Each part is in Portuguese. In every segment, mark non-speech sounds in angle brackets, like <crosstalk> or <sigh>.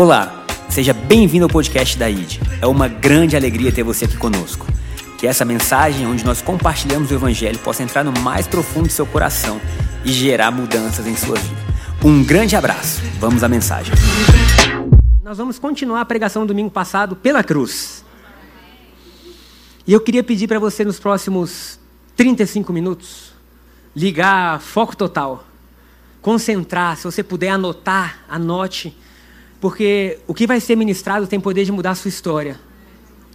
Olá, seja bem-vindo ao podcast da ID. É uma grande alegria ter você aqui conosco. Que essa mensagem, onde nós compartilhamos o Evangelho, possa entrar no mais profundo do seu coração e gerar mudanças em sua vida. Um grande abraço. Vamos à mensagem. Nós vamos continuar a pregação do domingo passado pela cruz. E eu queria pedir para você nos próximos 35 minutos ligar foco total, concentrar, se você puder anotar, anote, porque o que vai ser ministrado tem poder de mudar a sua história,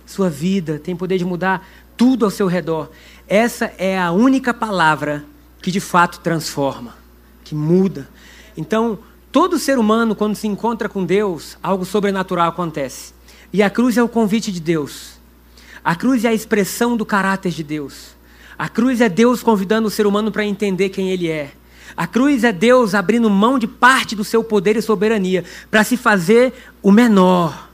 sua vida, tem poder de mudar tudo ao seu redor. Essa é a única palavra que de fato transforma, que muda. Então, todo ser humano, quando se encontra com Deus, algo sobrenatural acontece. E a cruz é o convite de Deus. A cruz é a expressão do caráter de Deus. A cruz é Deus convidando o ser humano para entender quem ele é. A cruz é Deus abrindo mão de parte do seu poder e soberania para se fazer o menor,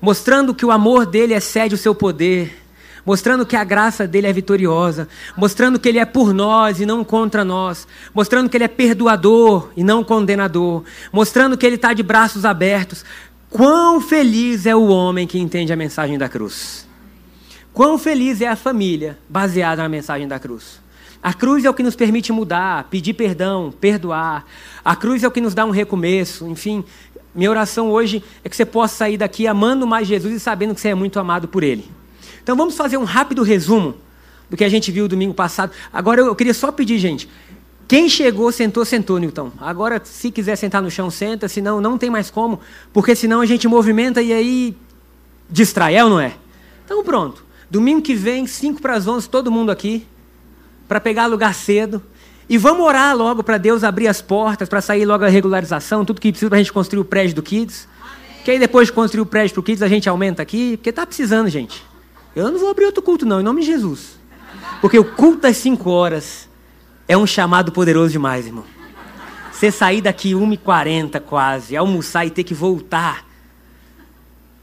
mostrando que o amor dele excede o seu poder, mostrando que a graça dele é vitoriosa, mostrando que ele é por nós e não contra nós, mostrando que ele é perdoador e não condenador, mostrando que ele está de braços abertos. Quão feliz é o homem que entende a mensagem da cruz! Quão feliz é a família baseada na mensagem da cruz! A cruz é o que nos permite mudar, pedir perdão, perdoar. A cruz é o que nos dá um recomeço. Enfim, minha oração hoje é que você possa sair daqui amando mais Jesus e sabendo que você é muito amado por Ele. Então vamos fazer um rápido resumo do que a gente viu domingo passado. Agora eu, queria só pedir, gente. Quem chegou, sentou, sentou, Newton. Agora, se quiser sentar no chão, senta, senão não tem mais como, porque senão a gente movimenta e aí distrai, é ou não é? Então pronto. Domingo que vem, 5 para as 11, todo mundo aqui, para pegar lugar cedo. E vamos orar logo para Deus abrir as portas, para sair logo a regularização, tudo que precisa para a gente construir o prédio do Kids. Amém. Que aí depois de construir o prédio para o Kids, a gente aumenta aqui, porque está precisando, gente. Eu não vou abrir outro culto, não, em nome de Jesus. Porque o culto das 5 horas é um chamado poderoso demais, irmão. Você sair daqui 1h40 quase, almoçar e ter que voltar.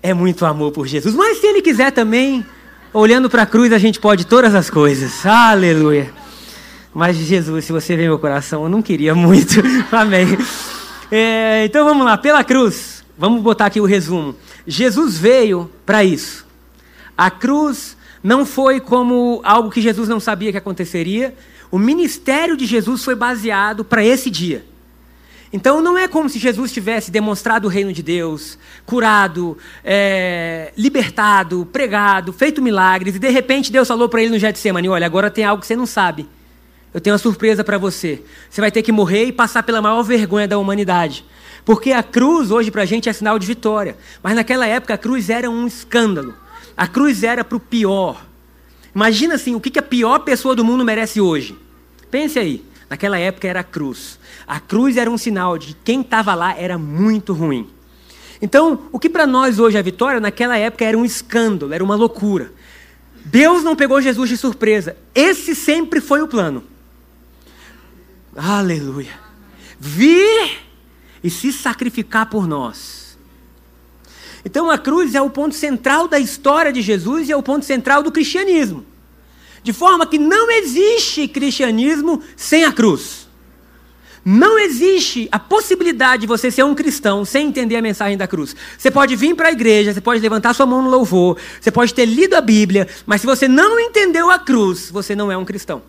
É muito amor por Jesus. Mas se ele quiser também, olhando para a cruz, a gente pode todas as coisas. Aleluia. Mas Jesus, se você vê meu coração, eu não queria muito. <laughs> Amém. É, então vamos lá, pela cruz. Vamos botar aqui o resumo. Jesus veio para isso. A cruz não foi como algo que Jesus não sabia que aconteceria. O ministério de Jesus foi baseado para esse dia. Então não é como se Jesus tivesse demonstrado o reino de Deus, curado, é, libertado, pregado, feito milagres, e de repente Deus falou para ele no Getsemane: Olha, agora tem algo que você não sabe. Eu tenho uma surpresa para você. Você vai ter que morrer e passar pela maior vergonha da humanidade. Porque a cruz hoje para a gente é sinal de vitória. Mas naquela época a cruz era um escândalo. A cruz era para o pior. Imagina assim, o que a pior pessoa do mundo merece hoje? Pense aí. Naquela época era a cruz. A cruz era um sinal de que quem estava lá era muito ruim. Então, o que para nós hoje é vitória, naquela época era um escândalo, era uma loucura. Deus não pegou Jesus de surpresa. Esse sempre foi o plano. Aleluia. Vir e se sacrificar por nós. Então a cruz é o ponto central da história de Jesus e é o ponto central do cristianismo. De forma que não existe cristianismo sem a cruz. Não existe a possibilidade de você ser um cristão sem entender a mensagem da cruz. Você pode vir para a igreja, você pode levantar sua mão no louvor, você pode ter lido a Bíblia, mas se você não entendeu a cruz, você não é um cristão.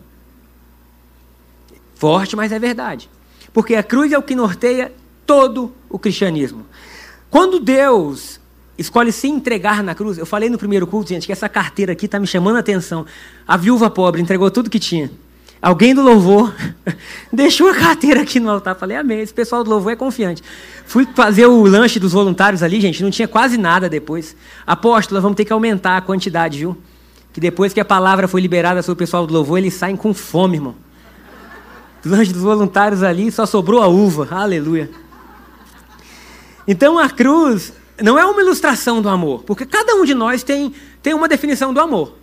Forte, mas é verdade. Porque a cruz é o que norteia todo o cristianismo. Quando Deus escolhe se entregar na cruz. Eu falei no primeiro culto, gente, que essa carteira aqui está me chamando a atenção. A viúva pobre entregou tudo que tinha. Alguém do louvor <laughs> deixou a carteira aqui no altar. Falei, amém. Esse pessoal do louvor é confiante. Fui fazer o lanche dos voluntários ali, gente, não tinha quase nada depois. Apóstolo, vamos ter que aumentar a quantidade, viu? Que depois que a palavra foi liberada sobre o pessoal do louvor, eles saem com fome, irmão. O lanche dos voluntários ali só sobrou a uva. Aleluia. Então a cruz não é uma ilustração do amor, porque cada um de nós tem, tem uma definição do amor.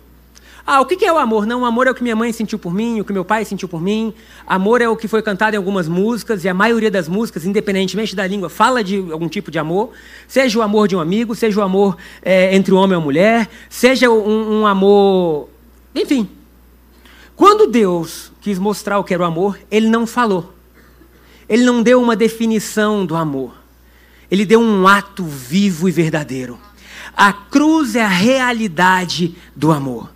Ah, o que é o amor? Não, o amor é o que minha mãe sentiu por mim, o que meu pai sentiu por mim. Amor é o que foi cantado em algumas músicas, e a maioria das músicas, independentemente da língua, fala de algum tipo de amor. Seja o amor de um amigo, seja o amor é, entre o homem e a mulher, seja um, um amor. Enfim. Quando Deus quis mostrar o que era o amor, ele não falou. Ele não deu uma definição do amor. ele deu um ato vivo e verdadeiro. A cruz é a realidade do amor.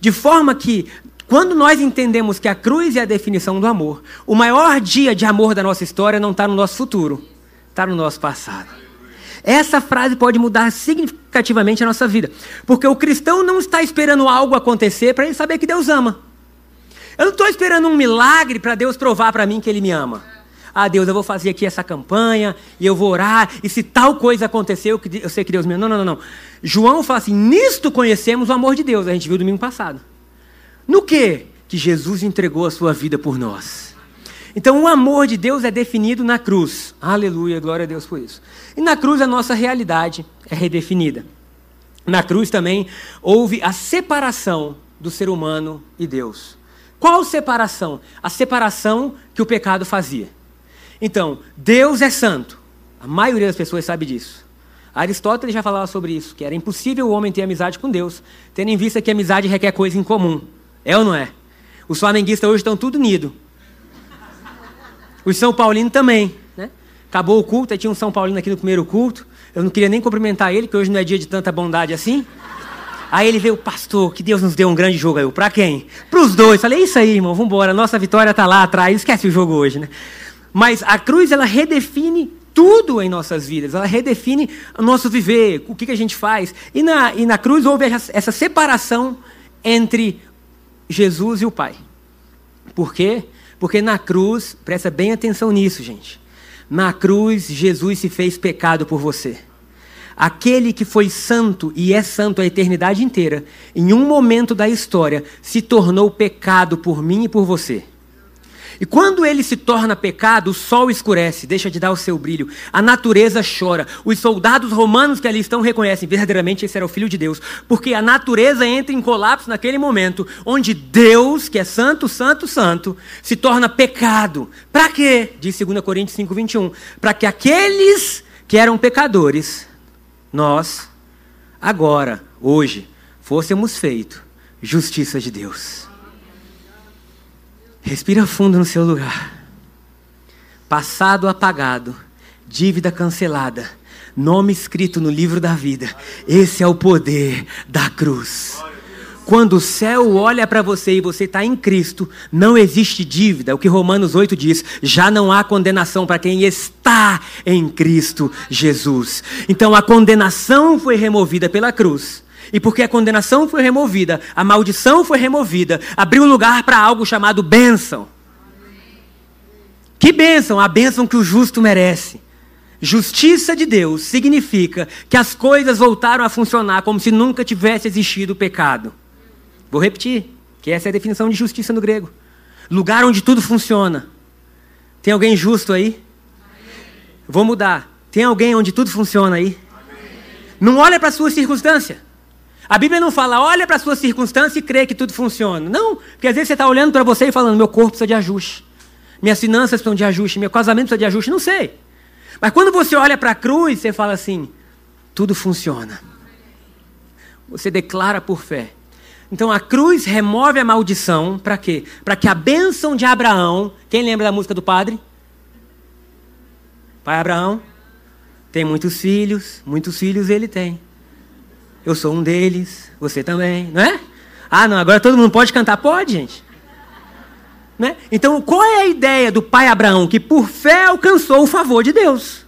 De forma que, quando nós entendemos que a cruz é a definição do amor, o maior dia de amor da nossa história não está no nosso futuro, está no nosso passado. Essa frase pode mudar significativamente a nossa vida. Porque o cristão não está esperando algo acontecer para ele saber que Deus ama. Eu não estou esperando um milagre para Deus provar para mim que Ele me ama. Ah, Deus, eu vou fazer aqui essa campanha e eu vou orar, e se tal coisa acontecer, eu, sei que Deus me ama. Não, não, não, não. João fala assim: nisto conhecemos o amor de Deus. A gente viu domingo passado. No que? Que Jesus entregou a sua vida por nós. Então, o amor de Deus é definido na cruz. Aleluia, glória a Deus por isso. E na cruz a nossa realidade é redefinida. Na cruz também houve a separação do ser humano e Deus. Qual separação? A separação que o pecado fazia. Então, Deus é santo. A maioria das pessoas sabe disso. Aristóteles já falava sobre isso, que era impossível o homem ter amizade com Deus, tendo em vista que amizade requer coisa em comum. É ou não é? Os flamenguistas hoje estão tudo unidos. Os São Paulinos também. Né? Acabou o culto, aí tinha um São Paulino aqui no primeiro culto. Eu não queria nem cumprimentar ele, que hoje não é dia de tanta bondade assim. Aí ele veio, pastor, que Deus nos deu um grande jogo aí. Para quem? Para os dois. Falei, isso aí, irmão, vamos embora. Nossa vitória está lá atrás. Esquece o jogo hoje, né? Mas a cruz, ela redefine tudo em nossas vidas. Ela redefine o nosso viver, o que, que a gente faz. E na, e na cruz houve essa separação entre Jesus e o Pai. Por quê? Porque na cruz, presta bem atenção nisso, gente. Na cruz, Jesus se fez pecado por você. Aquele que foi santo e é santo a eternidade inteira, em um momento da história, se tornou pecado por mim e por você. E quando ele se torna pecado, o sol escurece, deixa de dar o seu brilho, a natureza chora. Os soldados romanos que ali estão reconhecem verdadeiramente esse era o Filho de Deus, porque a natureza entra em colapso naquele momento, onde Deus, que é santo, santo, santo, se torna pecado. Para quê? Diz 2 Coríntios 5, 21. Para que aqueles que eram pecadores nós, agora, hoje, fôssemos feito justiça de Deus. Respira fundo no seu lugar. Passado apagado, dívida cancelada, nome escrito no livro da vida. Esse é o poder da cruz. Quando o céu olha para você e você está em Cristo, não existe dívida. O que Romanos 8 diz: já não há condenação para quem está em Cristo Jesus. Então a condenação foi removida pela cruz. E porque a condenação foi removida, a maldição foi removida, abriu lugar para algo chamado bênção. Que bênção? A bênção que o justo merece. Justiça de Deus significa que as coisas voltaram a funcionar como se nunca tivesse existido o pecado. Vou repetir, que essa é a definição de justiça no grego. Lugar onde tudo funciona. Tem alguém justo aí? Vou mudar. Tem alguém onde tudo funciona aí? Não olha para a sua circunstância. A Bíblia não fala, olha para a sua circunstância e crê que tudo funciona. Não, porque às vezes você está olhando para você e falando, meu corpo precisa de ajuste. Minhas finanças precisam de ajuste, meu casamento precisa de ajuste, não sei. Mas quando você olha para a cruz, você fala assim, tudo funciona. Você declara por fé então a cruz remove a maldição, para quê? Para que a bênção de Abraão, quem lembra da música do padre? Pai Abraão tem muitos filhos, muitos filhos ele tem. Eu sou um deles, você também, não é? Ah, não, agora todo mundo pode cantar? Pode, gente. Né? Então, qual é a ideia do pai Abraão? Que por fé alcançou o favor de Deus.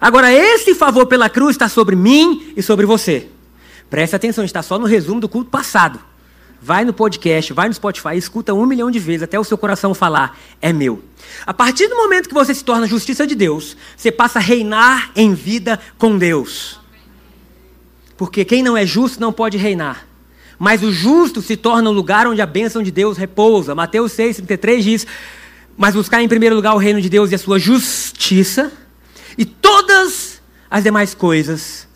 Agora, esse favor pela cruz está sobre mim e sobre você. Presta atenção, a gente está só no resumo do culto passado. Vai no podcast, vai no Spotify, escuta um milhão de vezes até o seu coração falar: é meu. A partir do momento que você se torna justiça de Deus, você passa a reinar em vida com Deus. Porque quem não é justo não pode reinar. Mas o justo se torna um lugar onde a bênção de Deus repousa. Mateus 6,33 diz: Mas buscar em primeiro lugar o reino de Deus e a sua justiça, e todas as demais coisas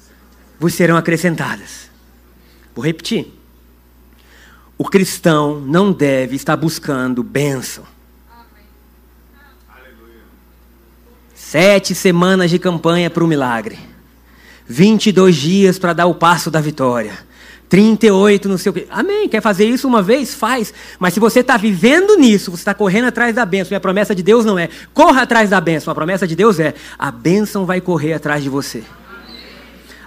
vos serão acrescentadas. Vou repetir. O cristão não deve estar buscando bênção. Sete semanas de campanha para o milagre. 22 dias para dar o passo da vitória. 38, não sei o quê. Amém. Quer fazer isso uma vez? Faz. Mas se você está vivendo nisso, você está correndo atrás da bênção. E a promessa de Deus não é corra atrás da bênção. A promessa de Deus é a bênção vai correr atrás de você.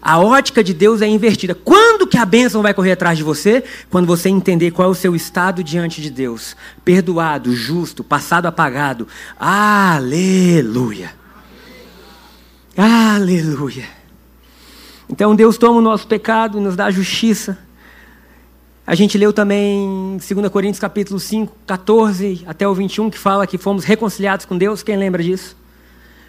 A ótica de Deus é invertida. Quando que a bênção vai correr atrás de você? Quando você entender qual é o seu estado diante de Deus. Perdoado, justo, passado apagado. Aleluia. Aleluia. Então Deus toma o nosso pecado, nos dá justiça. A gente leu também 2 Coríntios capítulo 5, 14 até o 21, que fala que fomos reconciliados com Deus. Quem lembra disso?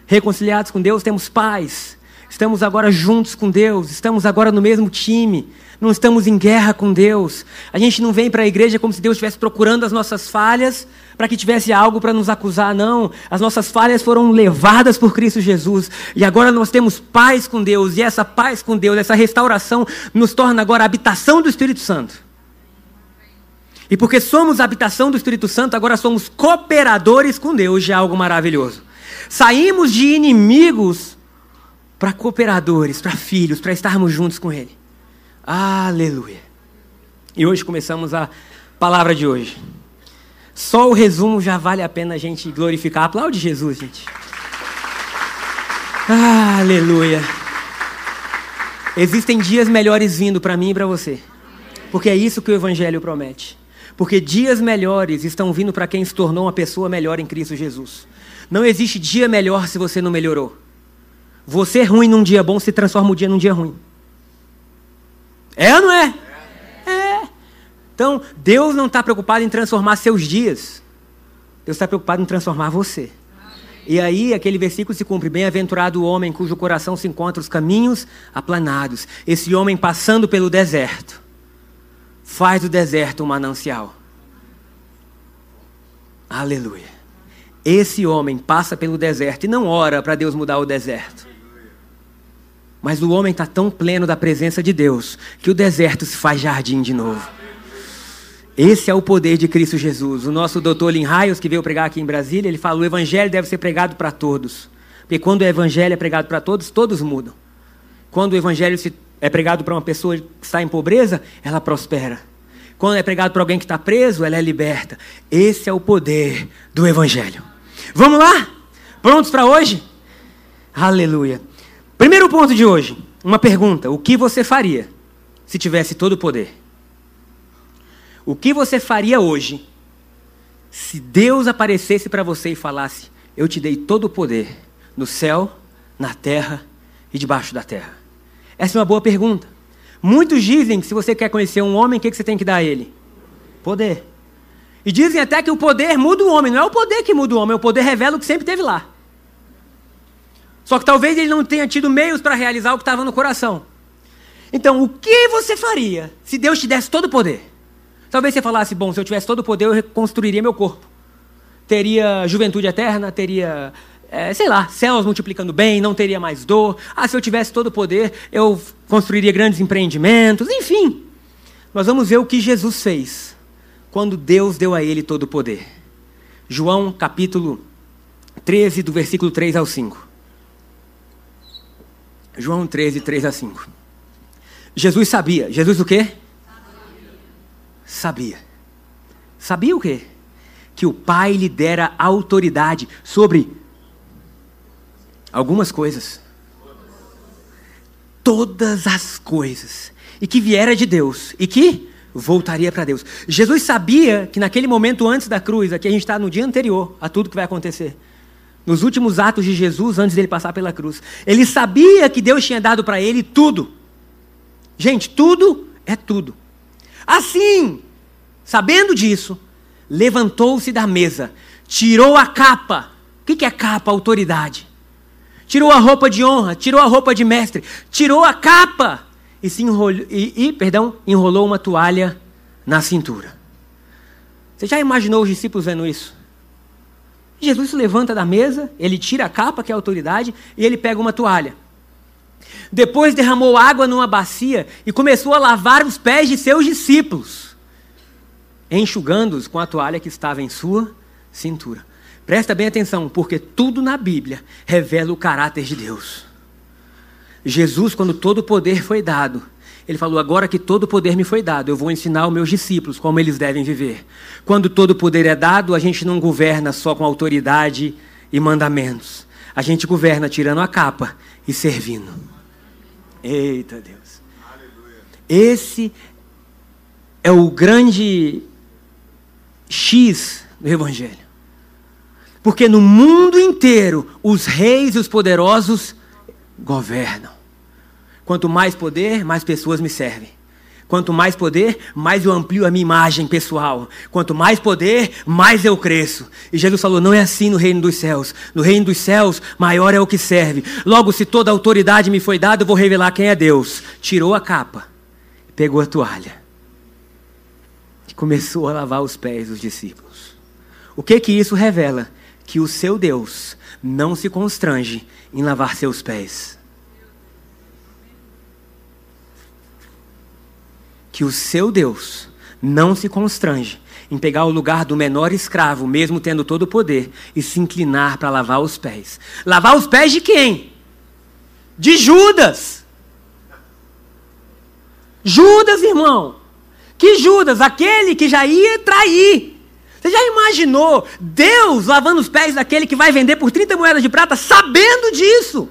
Reconciliados com Deus, temos paz Estamos agora juntos com Deus, estamos agora no mesmo time, não estamos em guerra com Deus. A gente não vem para a igreja como se Deus estivesse procurando as nossas falhas para que tivesse algo para nos acusar, não. As nossas falhas foram levadas por Cristo Jesus e agora nós temos paz com Deus e essa paz com Deus, essa restauração nos torna agora a habitação do Espírito Santo. E porque somos a habitação do Espírito Santo, agora somos cooperadores com Deus, já é algo maravilhoso. Saímos de inimigos para cooperadores, para filhos, para estarmos juntos com Ele. Aleluia. E hoje começamos a palavra de hoje. Só o resumo já vale a pena a gente glorificar. Aplaude Jesus, gente. Aleluia. Existem dias melhores vindo para mim e para você. Porque é isso que o Evangelho promete. Porque dias melhores estão vindo para quem se tornou uma pessoa melhor em Cristo Jesus. Não existe dia melhor se você não melhorou. Você ruim num dia bom se transforma o dia num dia ruim. É ou não é? É. Então, Deus não está preocupado em transformar seus dias. Deus está preocupado em transformar você. E aí aquele versículo se cumpre: Bem-aventurado o homem cujo coração se encontra os caminhos aplanados. Esse homem passando pelo deserto, faz do deserto um manancial. Aleluia. Esse homem passa pelo deserto e não ora para Deus mudar o deserto. Mas o homem está tão pleno da presença de Deus que o deserto se faz jardim de novo. Esse é o poder de Cristo Jesus. O nosso doutor Lin Raios, que veio pregar aqui em Brasília, ele falou: o evangelho deve ser pregado para todos. Porque quando o evangelho é pregado para todos, todos mudam. Quando o evangelho é pregado para uma pessoa que está em pobreza, ela prospera. Quando é pregado para alguém que está preso, ela é liberta. Esse é o poder do evangelho. Vamos lá? Prontos para hoje? Aleluia. Primeiro ponto de hoje, uma pergunta: o que você faria se tivesse todo o poder? O que você faria hoje se Deus aparecesse para você e falasse: Eu te dei todo o poder no céu, na terra e debaixo da terra? Essa é uma boa pergunta. Muitos dizem que se você quer conhecer um homem, o que você tem que dar a ele? Poder. E dizem até que o poder muda o homem. Não é o poder que muda o homem, o poder revela o que sempre teve lá. Só que talvez ele não tenha tido meios para realizar o que estava no coração. Então, o que você faria se Deus te desse todo o poder? Talvez você falasse: bom, se eu tivesse todo o poder, eu reconstruiria meu corpo. Teria juventude eterna, teria, é, sei lá, céus multiplicando bem, não teria mais dor. Ah, se eu tivesse todo o poder, eu construiria grandes empreendimentos. Enfim, nós vamos ver o que Jesus fez quando Deus deu a ele todo o poder. João capítulo 13, do versículo 3 ao 5. João 13, 3 a 5. Jesus sabia. Jesus o quê? Sabia. Sabia o quê? Que o Pai lhe dera autoridade sobre algumas coisas. Todas as coisas. E que viera de Deus. E que voltaria para Deus. Jesus sabia que naquele momento antes da cruz, aqui a gente está no dia anterior a tudo que vai acontecer nos últimos atos de Jesus, antes dele passar pela cruz. Ele sabia que Deus tinha dado para ele tudo. Gente, tudo é tudo. Assim, sabendo disso, levantou-se da mesa, tirou a capa. O que é capa? Autoridade. Tirou a roupa de honra, tirou a roupa de mestre, tirou a capa e se enrolou, e, e perdão, enrolou uma toalha na cintura. Você já imaginou os discípulos vendo isso? Jesus se levanta da mesa, ele tira a capa, que é a autoridade, e ele pega uma toalha. Depois derramou água numa bacia e começou a lavar os pés de seus discípulos, enxugando-os com a toalha que estava em sua cintura. Presta bem atenção, porque tudo na Bíblia revela o caráter de Deus. Jesus, quando todo o poder foi dado, Ele falou: Agora que todo o poder me foi dado, eu vou ensinar aos meus discípulos como eles devem viver. Quando todo o poder é dado, a gente não governa só com autoridade e mandamentos. A gente governa tirando a capa e servindo. Eita Deus. Esse é o grande X do Evangelho. Porque no mundo inteiro, os reis e os poderosos governam. Quanto mais poder, mais pessoas me servem. Quanto mais poder, mais eu amplio a minha imagem pessoal. Quanto mais poder, mais eu cresço. E Jesus falou: não é assim no reino dos céus. No reino dos céus, maior é o que serve. Logo, se toda autoridade me foi dada, eu vou revelar quem é Deus. Tirou a capa, pegou a toalha e começou a lavar os pés dos discípulos. O que que isso revela? Que o seu Deus não se constrange em lavar seus pés. Que o seu Deus não se constrange em pegar o lugar do menor escravo, mesmo tendo todo o poder, e se inclinar para lavar os pés. Lavar os pés de quem? De Judas. Judas, irmão. Que Judas? Aquele que já ia trair. Você já imaginou Deus lavando os pés daquele que vai vender por 30 moedas de prata, sabendo disso?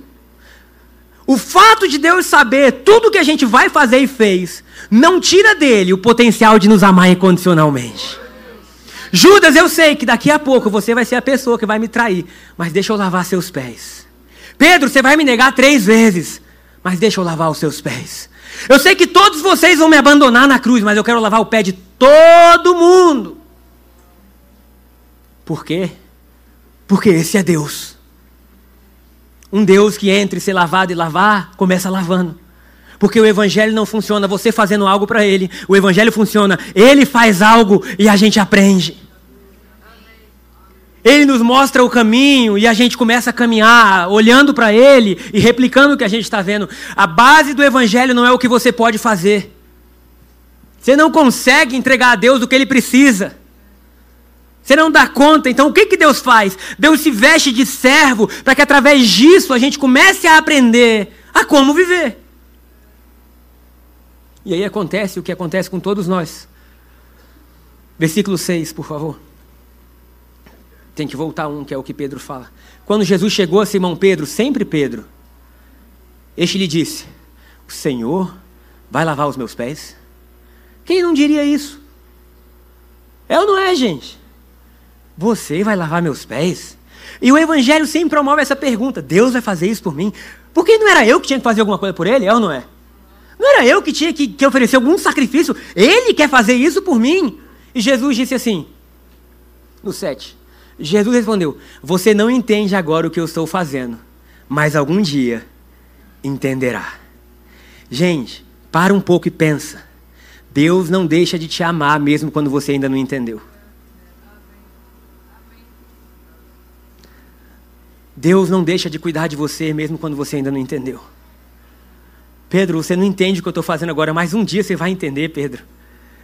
O fato de Deus saber tudo que a gente vai fazer e fez, não tira dele o potencial de nos amar incondicionalmente. Judas, eu sei que daqui a pouco você vai ser a pessoa que vai me trair, mas deixa eu lavar seus pés. Pedro, você vai me negar três vezes, mas deixa eu lavar os seus pés. Eu sei que todos vocês vão me abandonar na cruz, mas eu quero lavar o pé de todo mundo. Por quê? Porque esse é Deus. Um Deus que entre ser lavado e lavar, começa lavando. Porque o evangelho não funciona você fazendo algo para ele. O evangelho funciona, ele faz algo e a gente aprende. Ele nos mostra o caminho e a gente começa a caminhar, olhando para ele e replicando o que a gente está vendo. A base do evangelho não é o que você pode fazer. Você não consegue entregar a Deus o que ele precisa. Você não dá conta, então o que, que Deus faz? Deus se veste de servo para que através disso a gente comece a aprender a como viver. E aí acontece o que acontece com todos nós. Versículo 6, por favor. Tem que voltar um, que é o que Pedro fala. Quando Jesus chegou a Simão Pedro, sempre Pedro, este lhe disse: O Senhor vai lavar os meus pés? Quem não diria isso? É ou não é, gente? Você vai lavar meus pés? E o Evangelho sempre promove essa pergunta: Deus vai fazer isso por mim? Porque não era eu que tinha que fazer alguma coisa por ele, é ou não é? Não era eu que tinha que, que oferecer algum sacrifício, ele quer fazer isso por mim. E Jesus disse assim, no 7. Jesus respondeu: Você não entende agora o que eu estou fazendo, mas algum dia entenderá. Gente, para um pouco e pensa. Deus não deixa de te amar mesmo quando você ainda não entendeu. Deus não deixa de cuidar de você mesmo quando você ainda não entendeu. Pedro, você não entende o que eu estou fazendo agora, mas um dia você vai entender, Pedro.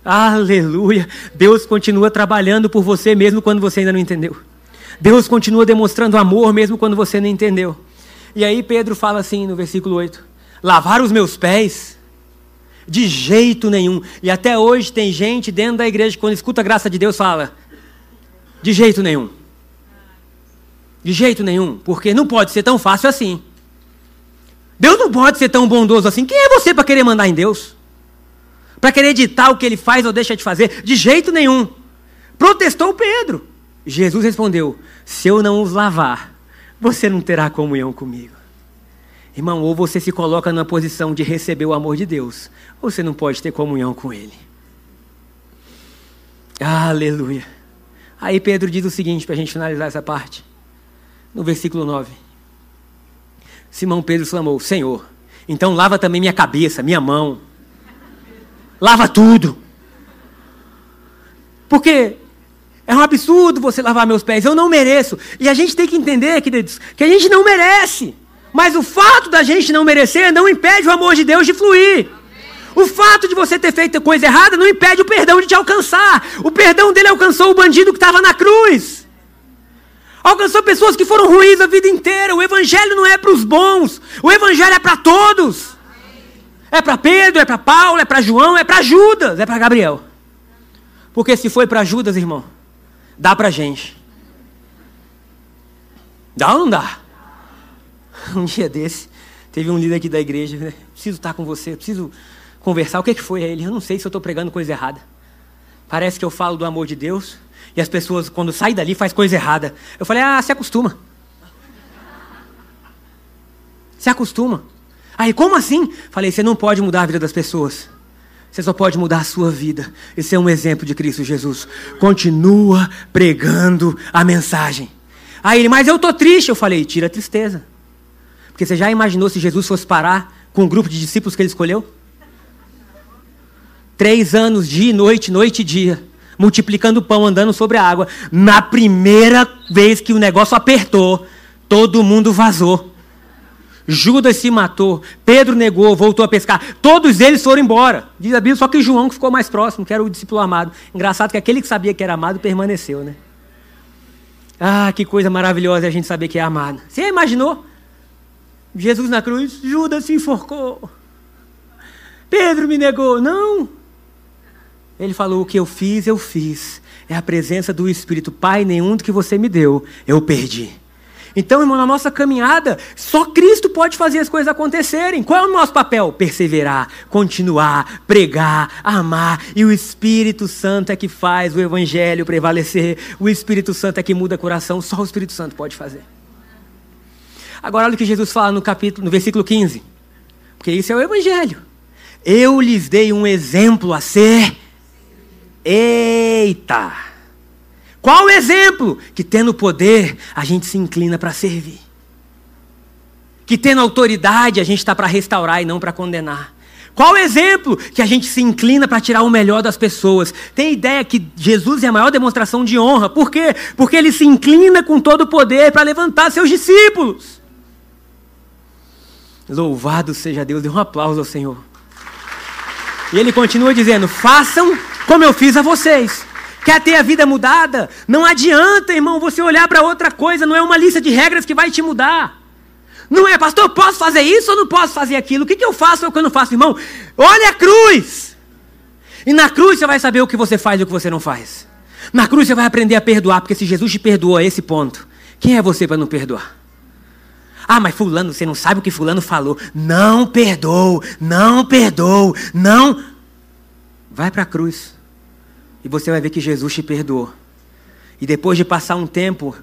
Aleluia! Deus continua trabalhando por você mesmo quando você ainda não entendeu. Deus continua demonstrando amor mesmo quando você não entendeu. E aí Pedro fala assim no versículo 8: Lavar os meus pés? De jeito nenhum. E até hoje tem gente dentro da igreja que quando escuta a graça de Deus fala: De jeito nenhum. De jeito nenhum, porque não pode ser tão fácil assim. Deus não pode ser tão bondoso assim. Quem é você para querer mandar em Deus? Para querer editar o que ele faz ou deixa de fazer? De jeito nenhum. Protestou Pedro. Jesus respondeu: Se eu não os lavar, você não terá comunhão comigo. Irmão, ou você se coloca numa posição de receber o amor de Deus, ou você não pode ter comunhão com Ele. Aleluia. Aí Pedro diz o seguinte, para a gente finalizar essa parte no versículo 9. Simão Pedro exclamou: Senhor, então lava também minha cabeça, minha mão. Lava tudo. Porque é um absurdo você lavar meus pés, eu não mereço. E a gente tem que entender, queridos, que a gente não merece. Mas o fato da gente não merecer não impede o amor de Deus de fluir. O fato de você ter feito coisa errada não impede o perdão de te alcançar. O perdão dele alcançou o bandido que estava na cruz. Alcançou pessoas que foram ruins a vida inteira. O Evangelho não é para os bons, o Evangelho é para todos. É para Pedro, é para Paulo, é para João, é para Judas, é para Gabriel. Porque se foi para Judas, irmão, dá para gente. Dá ou não dá? <laughs> Um dia desse, teve um líder aqui da igreja, né? preciso estar com você, preciso conversar. O que, que foi? Ele, eu não sei se eu estou pregando coisa errada. Parece que eu falo do amor de Deus e as pessoas, quando saem dali, faz coisa errada. Eu falei, ah, se acostuma. Se acostuma. Aí, como assim? Falei, você não pode mudar a vida das pessoas. Você só pode mudar a sua vida. Esse é um exemplo de Cristo Jesus. Continua pregando a mensagem. Aí ele, mas eu estou triste. Eu falei, tira a tristeza. Porque você já imaginou se Jesus fosse parar com o grupo de discípulos que ele escolheu? Três anos, dia e noite, noite e dia, multiplicando pão, andando sobre a água. Na primeira vez que o negócio apertou, todo mundo vazou. Judas se matou, Pedro negou, voltou a pescar. Todos eles foram embora. Diz a Bíblia, só que João que ficou mais próximo, que era o discípulo amado. Engraçado que aquele que sabia que era amado permaneceu, né? Ah, que coisa maravilhosa a gente saber que é amado. Você imaginou? Jesus na cruz, Judas se enforcou. Pedro me negou. Não. Ele falou: O que eu fiz, eu fiz. É a presença do Espírito. Pai, nenhum do que você me deu, eu perdi. Então, irmão, na nossa caminhada, só Cristo pode fazer as coisas acontecerem. Qual é o nosso papel? Perseverar, continuar, pregar, amar. E o Espírito Santo é que faz o Evangelho prevalecer. O Espírito Santo é que muda o coração. Só o Espírito Santo pode fazer. Agora, olha o que Jesus fala no capítulo, no versículo 15. Porque isso é o Evangelho. Eu lhes dei um exemplo a ser. Eita! Qual o exemplo? Que tendo poder, a gente se inclina para servir. Que tendo autoridade, a gente está para restaurar e não para condenar. Qual o exemplo? Que a gente se inclina para tirar o melhor das pessoas. Tem ideia que Jesus é a maior demonstração de honra. Por quê? Porque ele se inclina com todo o poder para levantar seus discípulos. Louvado seja Deus, dê um aplauso ao Senhor. E ele continua dizendo: façam como eu fiz a vocês. Quer ter a vida mudada? Não adianta, irmão, você olhar para outra coisa, não é uma lista de regras que vai te mudar. Não é, pastor, posso fazer isso ou não posso fazer aquilo? O que, que eu faço ou que eu não faço, irmão? Olha a cruz! E na cruz você vai saber o que você faz e o que você não faz. Na cruz você vai aprender a perdoar, porque se Jesus te perdoou a esse ponto, quem é você para não perdoar? Ah, mas fulano, você não sabe o que fulano falou. Não perdoou, não perdoou, não. Vai para a cruz. E você vai ver que Jesus te perdoou. E depois de passar um tempo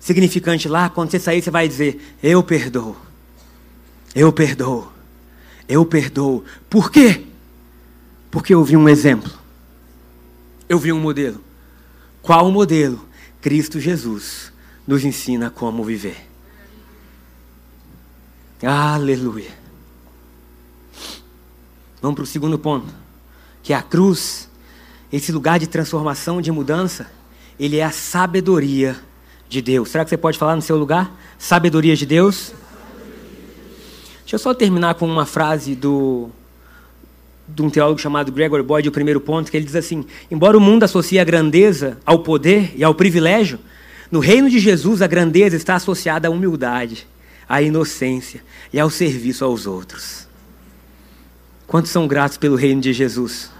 significante lá, quando você sair, você vai dizer: Eu perdoo. Eu perdoo. Eu perdoo. Por quê? Porque eu vi um exemplo. Eu vi um modelo. Qual o modelo? Cristo Jesus nos ensina como viver. Aleluia. Vamos para o segundo ponto, que é a cruz esse lugar de transformação, de mudança, ele é a sabedoria de Deus. Será que você pode falar no seu lugar? Sabedoria de Deus? Deixa eu só terminar com uma frase do de um teólogo chamado Gregor Boyd, o primeiro ponto, que ele diz assim: embora o mundo associe a grandeza ao poder e ao privilégio, no reino de Jesus a grandeza está associada à humildade, à inocência e ao serviço aos outros. Quantos são gratos pelo reino de Jesus?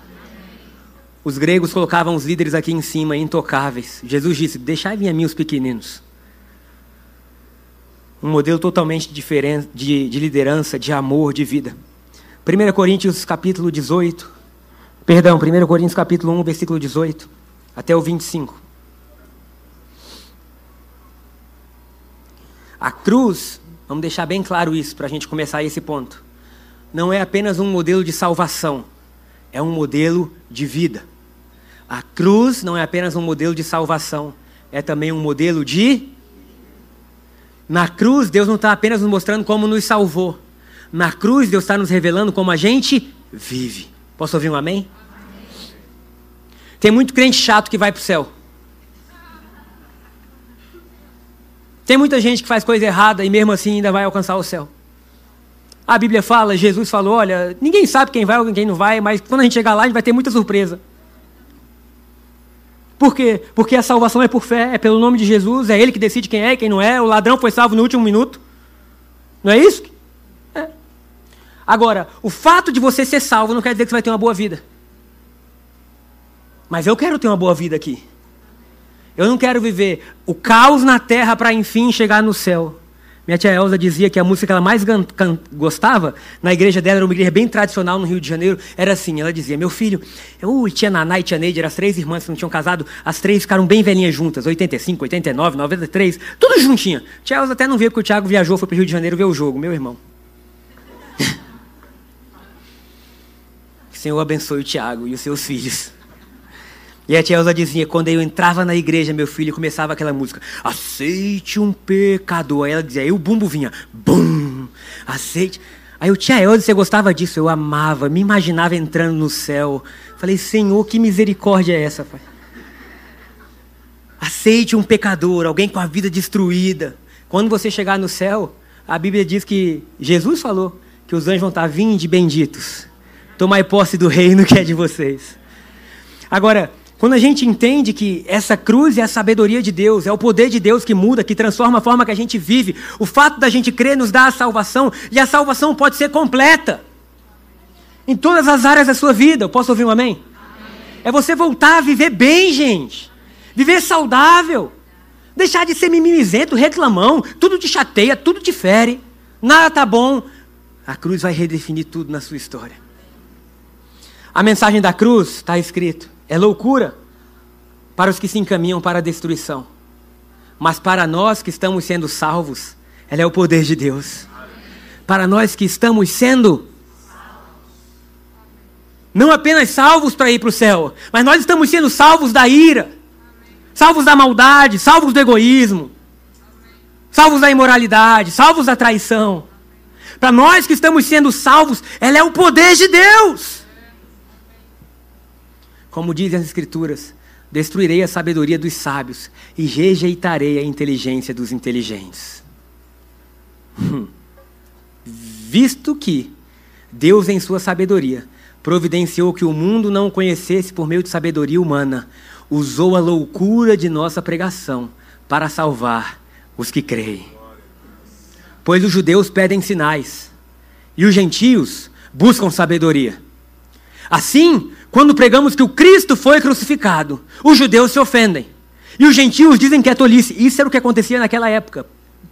Os gregos colocavam os líderes aqui em cima, intocáveis. Jesus disse: Deixai vir a mim os pequeninos. Um modelo totalmente diferente de, de liderança, de amor, de vida. 1 Coríntios capítulo 18. Perdão, 1 Coríntios capítulo 1, versículo 18 até o 25. A cruz, vamos deixar bem claro isso para a gente começar esse ponto. Não é apenas um modelo de salvação, é um modelo de vida. A cruz não é apenas um modelo de salvação, é também um modelo de. Na cruz, Deus não está apenas nos mostrando como nos salvou. Na cruz, Deus está nos revelando como a gente vive. Posso ouvir um amém? amém. Tem muito crente chato que vai para o céu. Tem muita gente que faz coisa errada e mesmo assim ainda vai alcançar o céu. A Bíblia fala, Jesus falou: olha, ninguém sabe quem vai ou quem não vai, mas quando a gente chegar lá, a gente vai ter muita surpresa. Por quê? Porque a salvação é por fé, é pelo nome de Jesus, é Ele que decide quem é e quem não é. O ladrão foi salvo no último minuto. Não é isso? É. Agora, o fato de você ser salvo não quer dizer que você vai ter uma boa vida. Mas eu quero ter uma boa vida aqui. Eu não quero viver o caos na terra para enfim chegar no céu. Minha tia Elza dizia que a música que ela mais gostava na igreja dela, era uma igreja bem tradicional no Rio de Janeiro, era assim: ela dizia, meu filho, eu e tia Naná e tia Neide, eram as três irmãs que não tinham casado, as três ficaram bem velhinhas juntas, 85, 89, 93, tudo juntinha. Tia Elza até não veio porque o Thiago viajou, foi para o Rio de Janeiro ver o jogo, meu irmão. <laughs> que o Senhor abençoe o Tiago e os seus filhos. E a tia Elza dizia, quando eu entrava na igreja, meu filho, começava aquela música, aceite um pecador. Aí ela dizia, aí o bumbo vinha, bum, aceite. Aí eu, tia Elza, você gostava disso? Eu amava, me imaginava entrando no céu. Falei, Senhor, que misericórdia é essa, pai? Aceite um pecador, alguém com a vida destruída. Quando você chegar no céu, a Bíblia diz que Jesus falou que os anjos vão estar vinde benditos. Tomai posse do reino que é de vocês. Agora, quando a gente entende que essa cruz é a sabedoria de Deus, é o poder de Deus que muda, que transforma a forma que a gente vive, o fato da gente crer nos dá a salvação, e a salvação pode ser completa em todas as áreas da sua vida. Eu posso ouvir um amém? amém? É você voltar a viver bem, gente. Viver saudável. Deixar de ser mimimizento, reclamão, tudo te chateia, tudo te fere, nada tá bom. A cruz vai redefinir tudo na sua história. A mensagem da cruz está escrito é loucura para os que se encaminham para a destruição. Mas para nós que estamos sendo salvos, ela é o poder de Deus. Para nós que estamos sendo não apenas salvos para ir para o céu, mas nós estamos sendo salvos da ira, salvos da maldade, salvos do egoísmo, salvos da imoralidade, salvos da traição. Para nós que estamos sendo salvos, ela é o poder de Deus. Como dizem as Escrituras, destruirei a sabedoria dos sábios e rejeitarei a inteligência dos inteligentes. Hum. Visto que Deus, em sua sabedoria, providenciou que o mundo não conhecesse por meio de sabedoria humana, usou a loucura de nossa pregação para salvar os que creem. Pois os judeus pedem sinais e os gentios buscam sabedoria. Assim, quando pregamos que o Cristo foi crucificado, os judeus se ofendem. E os gentios dizem que é tolice. Isso era o que acontecia naquela época.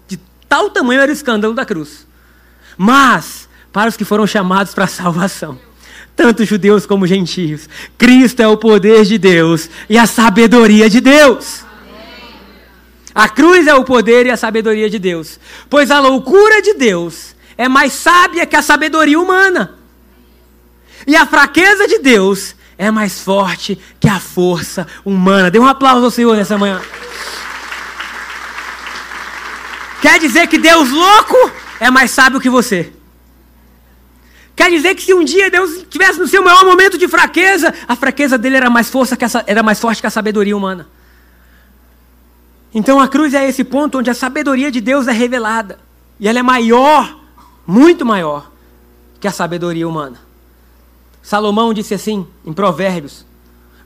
De tal tamanho era o escândalo da cruz. Mas, para os que foram chamados para a salvação, tanto judeus como gentios, Cristo é o poder de Deus e a sabedoria de Deus. A cruz é o poder e a sabedoria de Deus. Pois a loucura de Deus é mais sábia que a sabedoria humana. E a fraqueza de Deus é mais forte que a força humana. Dê um aplauso ao Senhor nessa manhã. Quer dizer que Deus louco é mais sábio que você. Quer dizer que se um dia Deus estivesse no seu maior momento de fraqueza, a fraqueza dele era mais, força que a, era mais forte que a sabedoria humana. Então a cruz é esse ponto onde a sabedoria de Deus é revelada. E ela é maior, muito maior, que a sabedoria humana. Salomão disse assim em Provérbios: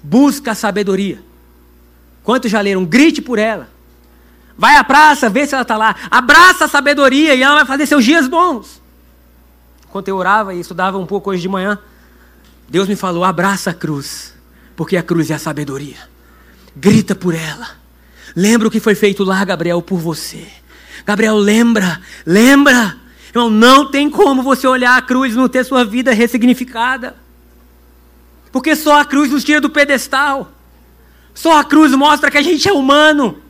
busca a sabedoria. Quantos já leram? Grite por ela. Vai à praça, vê se ela está lá. Abraça a sabedoria e ela vai fazer seus dias bons. Enquanto eu orava e estudava um pouco hoje de manhã, Deus me falou: abraça a cruz, porque a cruz é a sabedoria. Grita por ela. Lembra o que foi feito lá, Gabriel, por você. Gabriel, lembra, lembra. Irmão, não tem como você olhar a cruz e não ter sua vida ressignificada. Porque só a cruz nos tira do pedestal. Só a cruz mostra que a gente é humano.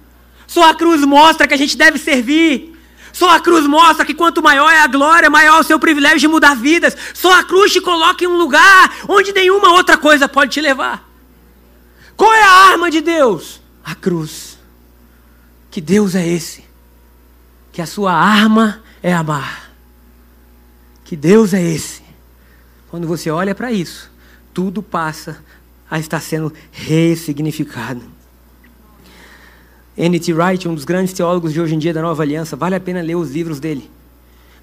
Só a cruz mostra que a gente deve servir. Só a cruz mostra que quanto maior é a glória, maior é o seu privilégio de mudar vidas. Só a cruz te coloca em um lugar onde nenhuma outra coisa pode te levar. Qual é a arma de Deus? A cruz. Que Deus é esse? Que a sua arma é amar. Que Deus é esse? Quando você olha para isso, tudo passa a estar sendo ressignificado. N.T. Wright, um dos grandes teólogos de hoje em dia da Nova Aliança, vale a pena ler os livros dele.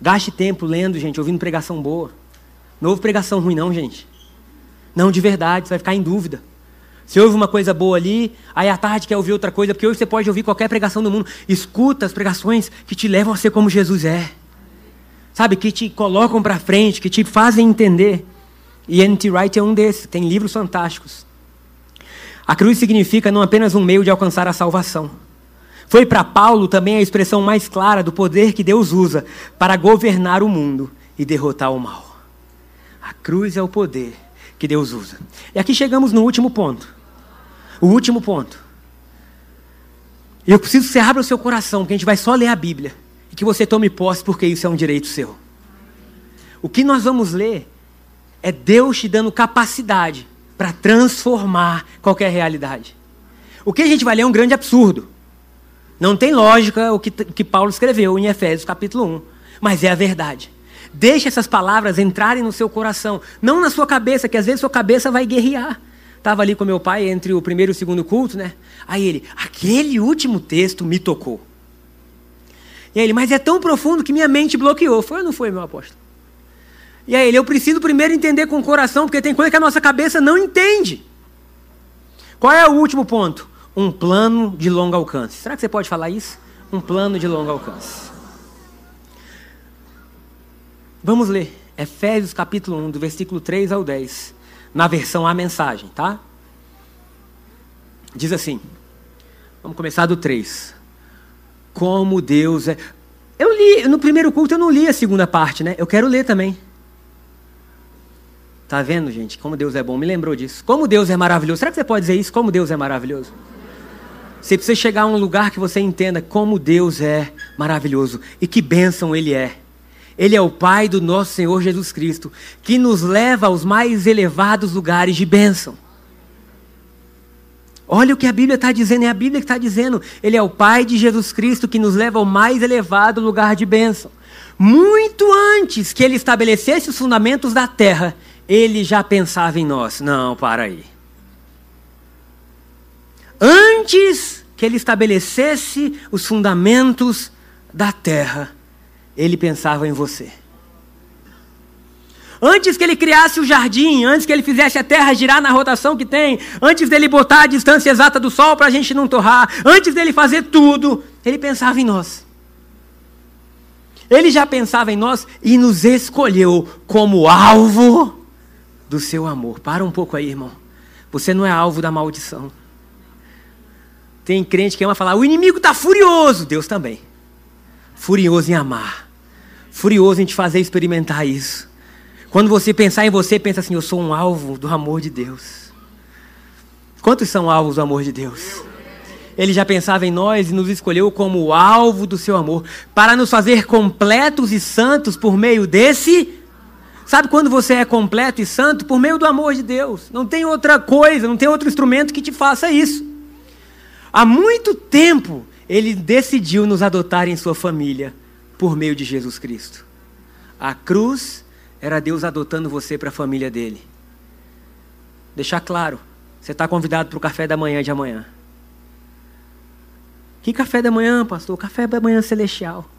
Gaste tempo lendo, gente, ouvindo pregação boa. Não ouve pregação ruim, não, gente. Não, de verdade, você vai ficar em dúvida. Você ouve uma coisa boa ali, aí à tarde quer ouvir outra coisa, porque hoje você pode ouvir qualquer pregação do mundo. Escuta as pregações que te levam a ser como Jesus é. sabe, que te colocam para frente, que te fazem entender. E N.T. Wright é um desses, tem livros fantásticos. A cruz significa não apenas um meio de alcançar a salvação. Foi para Paulo também a expressão mais clara do poder que Deus usa para governar o mundo e derrotar o mal. A cruz é o poder que Deus usa. E aqui chegamos no último ponto. O último ponto. Eu preciso que você abra o seu coração, porque a gente vai só ler a Bíblia. E que você tome posse, porque isso é um direito seu. O que nós vamos ler é Deus te dando capacidade para transformar qualquer realidade. O que a gente vai ler é um grande absurdo. Não tem lógica o que, que Paulo escreveu em Efésios capítulo 1, mas é a verdade. Deixe essas palavras entrarem no seu coração, não na sua cabeça, que às vezes sua cabeça vai guerrear. Estava ali com meu pai entre o primeiro e o segundo culto, né? Aí ele, aquele último texto me tocou. E aí ele, mas é tão profundo que minha mente bloqueou. Foi ou não foi, meu apóstolo? E aí ele, eu preciso primeiro entender com o coração, porque tem coisa que a nossa cabeça não entende. Qual é o último ponto? Um plano de longo alcance. Será que você pode falar isso? Um plano de longo alcance. Vamos ler Efésios capítulo 1, do versículo 3 ao 10, na versão A Mensagem, tá? Diz assim, vamos começar do 3. Como Deus é. Eu li, no primeiro culto eu não li a segunda parte, né? Eu quero ler também. Tá vendo, gente? Como Deus é bom. Me lembrou disso. Como Deus é maravilhoso. Será que você pode dizer isso? Como Deus é maravilhoso? Você precisa chegar a um lugar que você entenda como Deus é maravilhoso e que bênção Ele é. Ele é o Pai do nosso Senhor Jesus Cristo, que nos leva aos mais elevados lugares de bênção. Olha o que a Bíblia está dizendo, é a Bíblia que está dizendo. Ele é o Pai de Jesus Cristo que nos leva ao mais elevado lugar de bênção. Muito antes que ele estabelecesse os fundamentos da terra, ele já pensava em nós. Não, para aí. Antes que ele estabelecesse os fundamentos da terra, ele pensava em você. Antes que ele criasse o jardim, antes que ele fizesse a terra girar na rotação que tem, antes dele botar a distância exata do sol para a gente não torrar, antes dele fazer tudo, ele pensava em nós. Ele já pensava em nós e nos escolheu como alvo do seu amor. Para um pouco aí, irmão. Você não é alvo da maldição. Tem crente que ama falar: o inimigo está furioso. Deus também. Furioso em amar furioso em te fazer experimentar isso. Quando você pensar em você, pensa assim: eu sou um alvo do amor de Deus. Quantos são alvos do amor de Deus? Ele já pensava em nós e nos escolheu como alvo do seu amor, para nos fazer completos e santos por meio desse. Sabe quando você é completo e santo? Por meio do amor de Deus. Não tem outra coisa, não tem outro instrumento que te faça isso. Há muito tempo ele decidiu nos adotar em sua família por meio de Jesus Cristo. A cruz era Deus adotando você para a família dele. Deixar claro, você está convidado para o café da manhã de amanhã. Que café da manhã, pastor? Café da manhã celestial.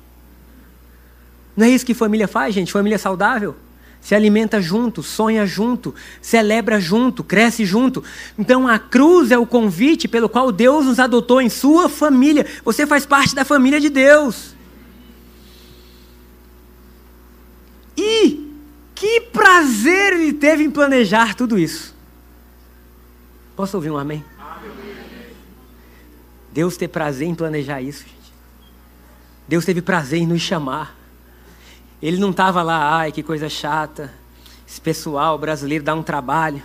Não é isso que família faz, gente? Família saudável? Se alimenta junto, sonha junto, celebra junto, cresce junto. Então a cruz é o convite pelo qual Deus nos adotou em sua família. Você faz parte da família de Deus. E que prazer ele teve em planejar tudo isso. Posso ouvir um amém? Deus ter prazer em planejar isso, gente. Deus teve prazer em nos chamar. Ele não estava lá, ai, que coisa chata. Esse pessoal brasileiro dá um trabalho.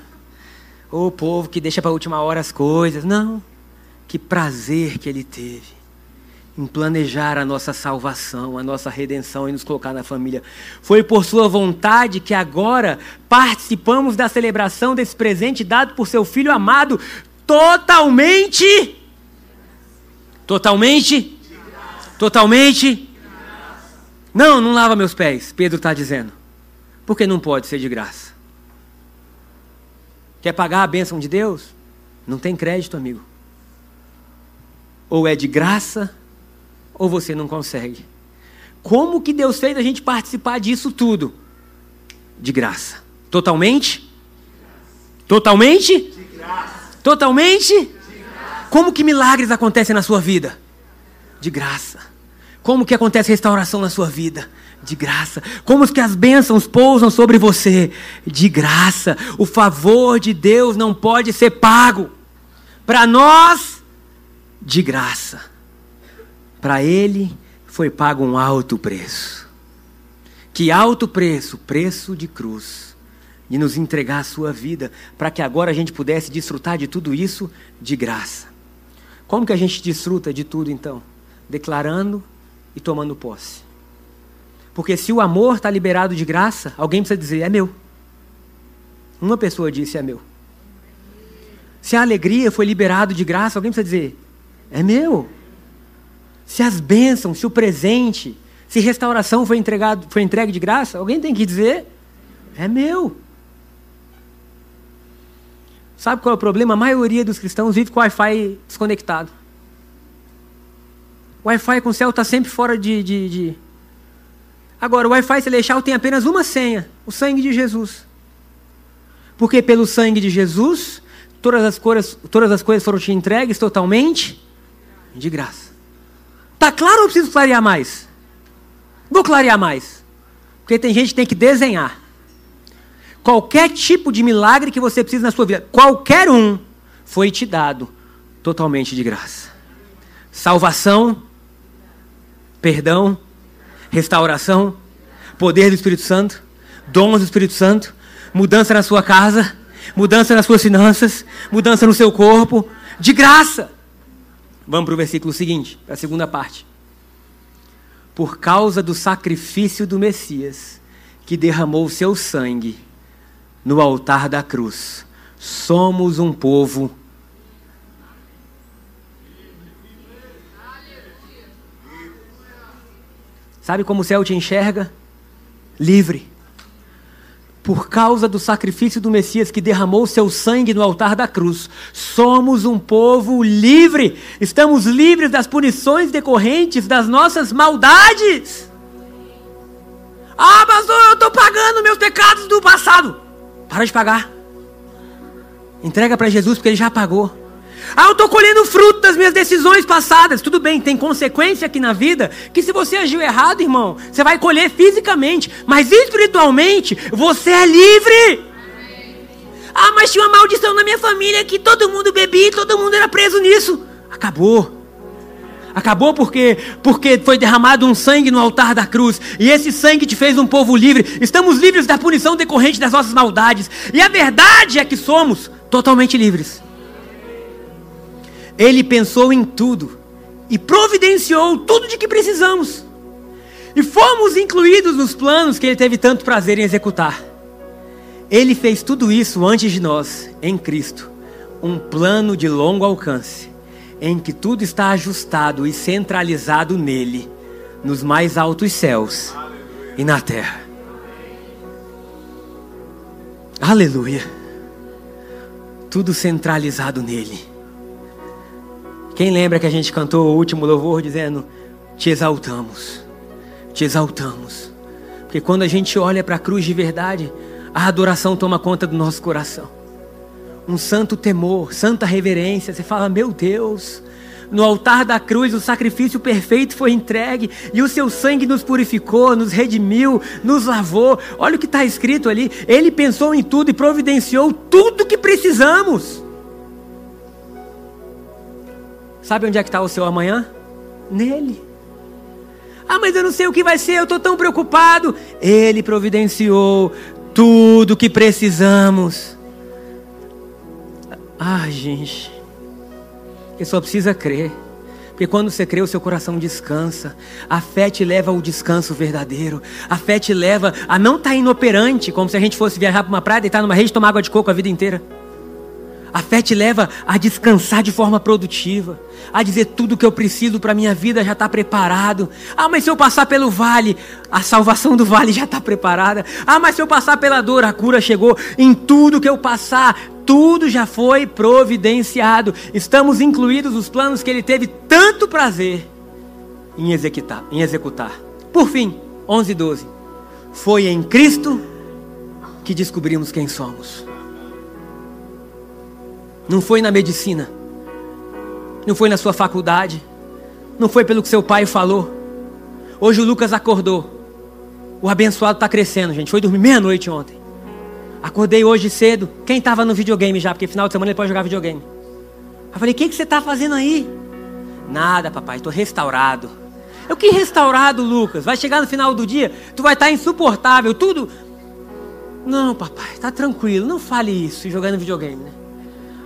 O povo que deixa para a última hora as coisas. Não. Que prazer que ele teve em planejar a nossa salvação, a nossa redenção e nos colocar na família. Foi por Sua vontade que agora participamos da celebração desse presente dado por Seu Filho amado, totalmente. Totalmente? Totalmente? Não, não lava meus pés, Pedro está dizendo. Porque não pode ser de graça. Quer pagar a bênção de Deus? Não tem crédito, amigo. Ou é de graça ou você não consegue. Como que Deus fez a gente participar disso tudo? De graça. Totalmente? Totalmente? De graça. Totalmente? Como que milagres acontecem na sua vida? De graça. Como que acontece restauração na sua vida? De graça. Como que as bênçãos pousam sobre você? De graça. O favor de Deus não pode ser pago. Para nós, de graça. Para Ele foi pago um alto preço. Que alto preço? Preço de cruz. De nos entregar a sua vida, para que agora a gente pudesse desfrutar de tudo isso de graça. Como que a gente desfruta de tudo então? Declarando e tomando posse. Porque se o amor está liberado de graça, alguém precisa dizer: é meu. Uma pessoa disse: é meu. Se a alegria foi liberado de graça, alguém precisa dizer: é meu. Se as bênçãos, se o presente, se restauração foi, entregado, foi entregue de graça, alguém tem que dizer: é meu. Sabe qual é o problema? A maioria dos cristãos vive com o Wi-Fi desconectado. O Wi-Fi com o céu está sempre fora de, de, de... Agora, o Wi-Fi celestial tem apenas uma senha: o sangue de Jesus. Porque pelo sangue de Jesus, todas as, coisas, todas as coisas foram te entregues totalmente de graça. Tá claro ou preciso clarear mais? Vou clarear mais. Porque tem gente que tem que desenhar. Qualquer tipo de milagre que você precisa na sua vida, qualquer um, foi te dado totalmente de graça. Salvação, perdão, restauração, poder do Espírito Santo, dons do Espírito Santo, mudança na sua casa, mudança nas suas finanças, mudança no seu corpo, de graça. Vamos para o versículo seguinte, para a segunda parte. Por causa do sacrifício do Messias, que derramou o seu sangue no altar da cruz. Somos um povo Sabe como o céu te enxerga? Livre. Por causa do sacrifício do Messias que derramou seu sangue no altar da cruz, somos um povo livre. Estamos livres das punições decorrentes das nossas maldades. Ah, pastor, eu estou pagando meus pecados do passado. Para de pagar. Entrega para Jesus porque ele já pagou. Ah, eu estou colhendo fruto das minhas decisões passadas. Tudo bem, tem consequência aqui na vida que se você agiu errado, irmão, você vai colher fisicamente, mas espiritualmente você é livre. Ah, mas tinha uma maldição na minha família que todo mundo bebia, todo mundo era preso nisso. Acabou. Acabou porque porque foi derramado um sangue no altar da cruz e esse sangue te fez um povo livre. Estamos livres da punição decorrente das nossas maldades. E a verdade é que somos totalmente livres. Ele pensou em tudo e providenciou tudo de que precisamos. E fomos incluídos nos planos que ele teve tanto prazer em executar. Ele fez tudo isso antes de nós, em Cristo, um plano de longo alcance em que tudo está ajustado e centralizado nele, nos mais altos céus e na terra. Aleluia. Tudo centralizado nele. Quem lembra que a gente cantou o último louvor dizendo: Te exaltamos, te exaltamos. Porque quando a gente olha para a cruz de verdade, a adoração toma conta do nosso coração um santo temor, santa reverência. Você fala, meu Deus, no altar da cruz o sacrifício perfeito foi entregue e o seu sangue nos purificou, nos redimiu, nos lavou. Olha o que está escrito ali. Ele pensou em tudo e providenciou tudo que precisamos. Sabe onde é que está o seu amanhã? Nele. Ah, mas eu não sei o que vai ser, eu estou tão preocupado. Ele providenciou tudo que precisamos. Ah, gente. Você só precisa crer. Porque quando você crê, o seu coração descansa. A fé te leva ao descanso verdadeiro. A fé te leva a não estar tá inoperante, como se a gente fosse viajar para uma praia, deitar numa rede e tomar água de coco a vida inteira. A fé te leva a descansar de forma produtiva, a dizer tudo que eu preciso para a minha vida já está preparado. Ah, mas se eu passar pelo vale, a salvação do vale já está preparada. Ah, mas se eu passar pela dor, a cura chegou. Em tudo que eu passar, tudo já foi providenciado. Estamos incluídos nos planos que ele teve tanto prazer em executar. Em executar. Por fim, 11 e 12. Foi em Cristo que descobrimos quem somos. Não foi na medicina. Não foi na sua faculdade. Não foi pelo que seu pai falou. Hoje o Lucas acordou. O abençoado está crescendo, gente. Foi dormir meia-noite ontem. Acordei hoje cedo. Quem estava no videogame já? Porque final de semana ele pode jogar videogame. Eu falei: O que, que você está fazendo aí? Nada, papai. Estou restaurado. Eu que restaurado, Lucas? Vai chegar no final do dia, tu vai estar tá insuportável, tudo. Não, papai, tá tranquilo. Não fale isso jogando videogame, né?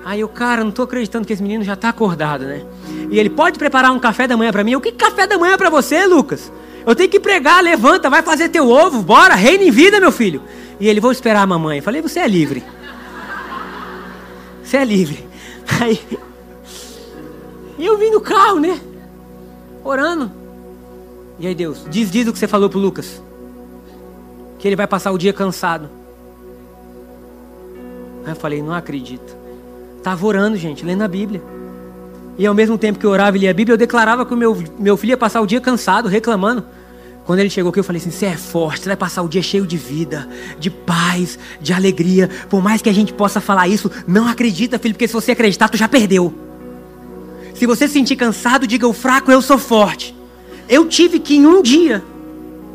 Aí o cara, não estou acreditando que esse menino já está acordado, né? E ele pode preparar um café da manhã para mim. O que café da manhã para você, Lucas? Eu tenho que pregar, levanta, vai fazer teu ovo, bora, reina em vida, meu filho. E ele, vou esperar a mamãe. Eu falei, você é livre. Você é livre. <laughs> Aí, e eu vim no carro, né? Orando. E aí, Deus, diz, diz o que você falou pro Lucas. Que ele vai passar o dia cansado. Aí eu falei, não acredito. Estava orando, gente, lendo a Bíblia. E ao mesmo tempo que eu orava e lia a Bíblia, eu declarava que o meu, meu filho ia passar o dia cansado, reclamando. Quando ele chegou aqui, eu falei assim: você é forte, você vai passar o dia cheio de vida, de paz, de alegria. Por mais que a gente possa falar isso, não acredita, filho, porque se você acreditar, tu já perdeu. Se você se sentir cansado, diga: o fraco, eu sou forte. Eu tive que, em um dia,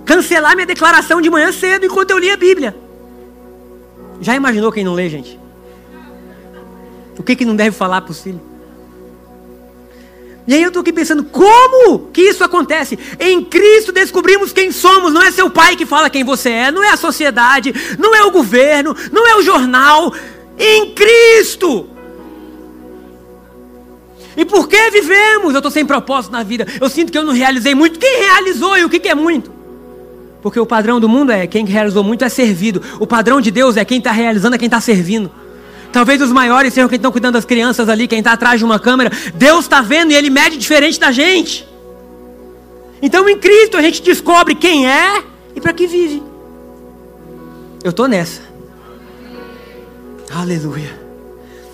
cancelar minha declaração de manhã cedo enquanto eu li a Bíblia. Já imaginou quem não lê, gente? O que, que não deve falar para os filhos? E aí eu estou aqui pensando, como que isso acontece? Em Cristo descobrimos quem somos, não é seu pai que fala quem você é, não é a sociedade, não é o governo, não é o jornal, em Cristo. E por que vivemos? Eu estou sem propósito na vida, eu sinto que eu não realizei muito. Quem realizou e o que, que é muito? Porque o padrão do mundo é quem realizou muito é servido, o padrão de Deus é quem está realizando, é quem está servindo. Talvez os maiores sejam quem estão cuidando das crianças ali, quem está atrás de uma câmera. Deus está vendo e Ele mede diferente da gente. Então em Cristo a gente descobre quem é e para que vive. Eu estou nessa. Aleluia.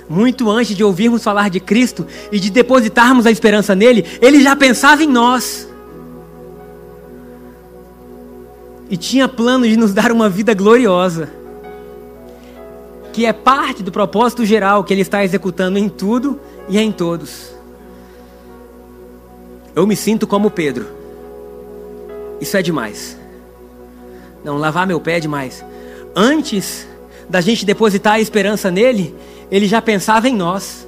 Muito antes de ouvirmos falar de Cristo e de depositarmos a esperança nele, ele já pensava em nós. E tinha plano de nos dar uma vida gloriosa que é parte do propósito geral que ele está executando em tudo e em todos. Eu me sinto como Pedro. Isso é demais. Não, lavar meu pé é demais. Antes da gente depositar a esperança nele, ele já pensava em nós.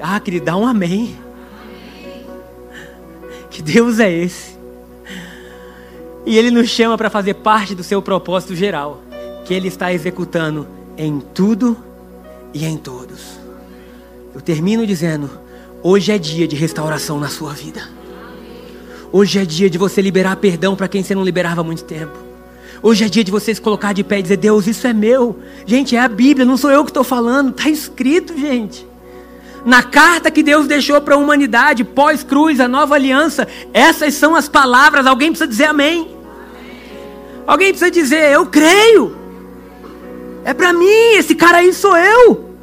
Ah, querido, dá um amém. Que Deus é esse? E ele nos chama para fazer parte do seu propósito geral que Ele está executando em tudo e em todos. Eu termino dizendo: hoje é dia de restauração na sua vida. Hoje é dia de você liberar perdão para quem você não liberava há muito tempo. Hoje é dia de você se colocar de pé e dizer: Deus, isso é meu. Gente, é a Bíblia, não sou eu que estou falando, está escrito, gente. Na carta que Deus deixou para a humanidade, pós-cruz, a nova aliança, essas são as palavras. Alguém precisa dizer amém. amém. Alguém precisa dizer: Eu creio. É para mim, esse cara aí sou eu.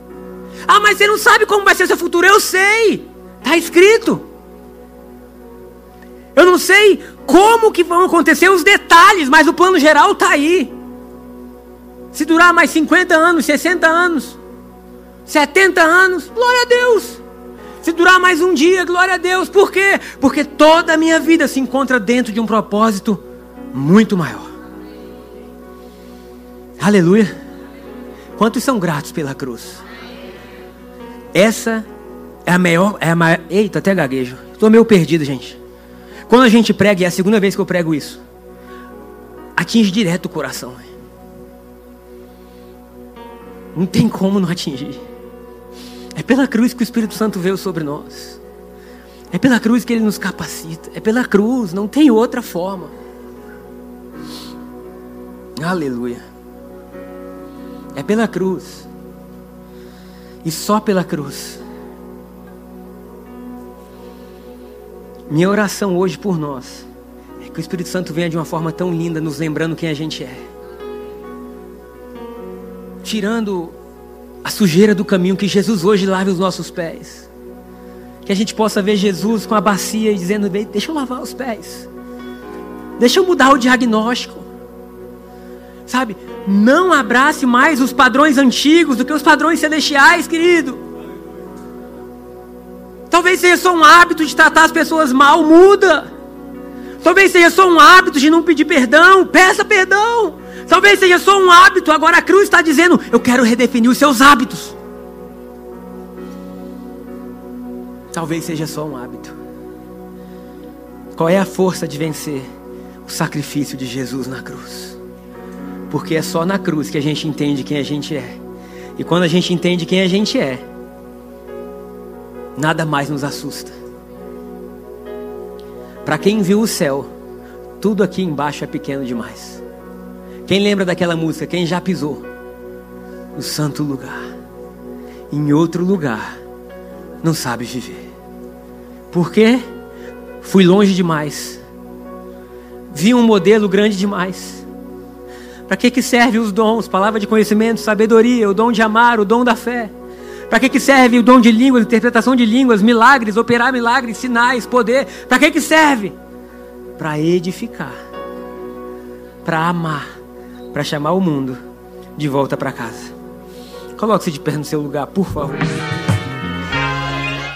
Ah, mas você não sabe como vai ser seu futuro. Eu sei. Está escrito. Eu não sei como que vão acontecer os detalhes, mas o plano geral está aí. Se durar mais 50 anos, 60 anos, 70 anos, glória a Deus. Se durar mais um dia, glória a Deus. Por quê? Porque toda a minha vida se encontra dentro de um propósito muito maior. Aleluia. Quantos são gratos pela cruz? Essa é a maior, é a maior. Eita, até gaguejo. Estou meio perdido, gente. Quando a gente prega, e é a segunda vez que eu prego isso, atinge direto o coração. Não tem como não atingir. É pela cruz que o Espírito Santo veio sobre nós. É pela cruz que ele nos capacita. É pela cruz, não tem outra forma. Aleluia. É pela cruz. E só pela cruz. Minha oração hoje por nós é que o Espírito Santo venha de uma forma tão linda, nos lembrando quem a gente é. Tirando a sujeira do caminho, que Jesus hoje lave os nossos pés. Que a gente possa ver Jesus com a bacia e dizendo: Deixa eu lavar os pés. Deixa eu mudar o diagnóstico. Sabe? Não abrace mais os padrões antigos do que os padrões celestiais, querido. Talvez seja só um hábito de tratar as pessoas mal, muda. Talvez seja só um hábito de não pedir perdão. Peça perdão. Talvez seja só um hábito. Agora a cruz está dizendo: Eu quero redefinir os seus hábitos. Talvez seja só um hábito. Qual é a força de vencer o sacrifício de Jesus na cruz? Porque é só na cruz que a gente entende quem a gente é. E quando a gente entende quem a gente é, nada mais nos assusta. Para quem viu o céu, tudo aqui embaixo é pequeno demais. Quem lembra daquela música? Quem já pisou no santo lugar? Em outro lugar, não sabe viver. Por quê? Fui longe demais. Vi um modelo grande demais. Para que, que serve os dons? Palavra de conhecimento, sabedoria, o dom de amar, o dom da fé. Para que, que serve o dom de línguas, interpretação de línguas, milagres, operar milagres, sinais, poder? Para que, que serve? Para edificar, para amar, para chamar o mundo de volta para casa. Coloque-se de pé no seu lugar, por favor.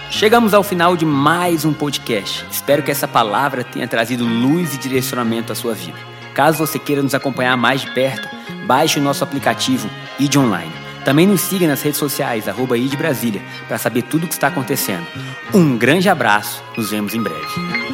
Chegamos ao final de mais um podcast. Espero que essa palavra tenha trazido luz e direcionamento à sua vida. Caso você queira nos acompanhar mais de perto, baixe o nosso aplicativo ID Online. Também nos siga nas redes sociais, arroba ID Brasília, para saber tudo o que está acontecendo. Um grande abraço, nos vemos em breve.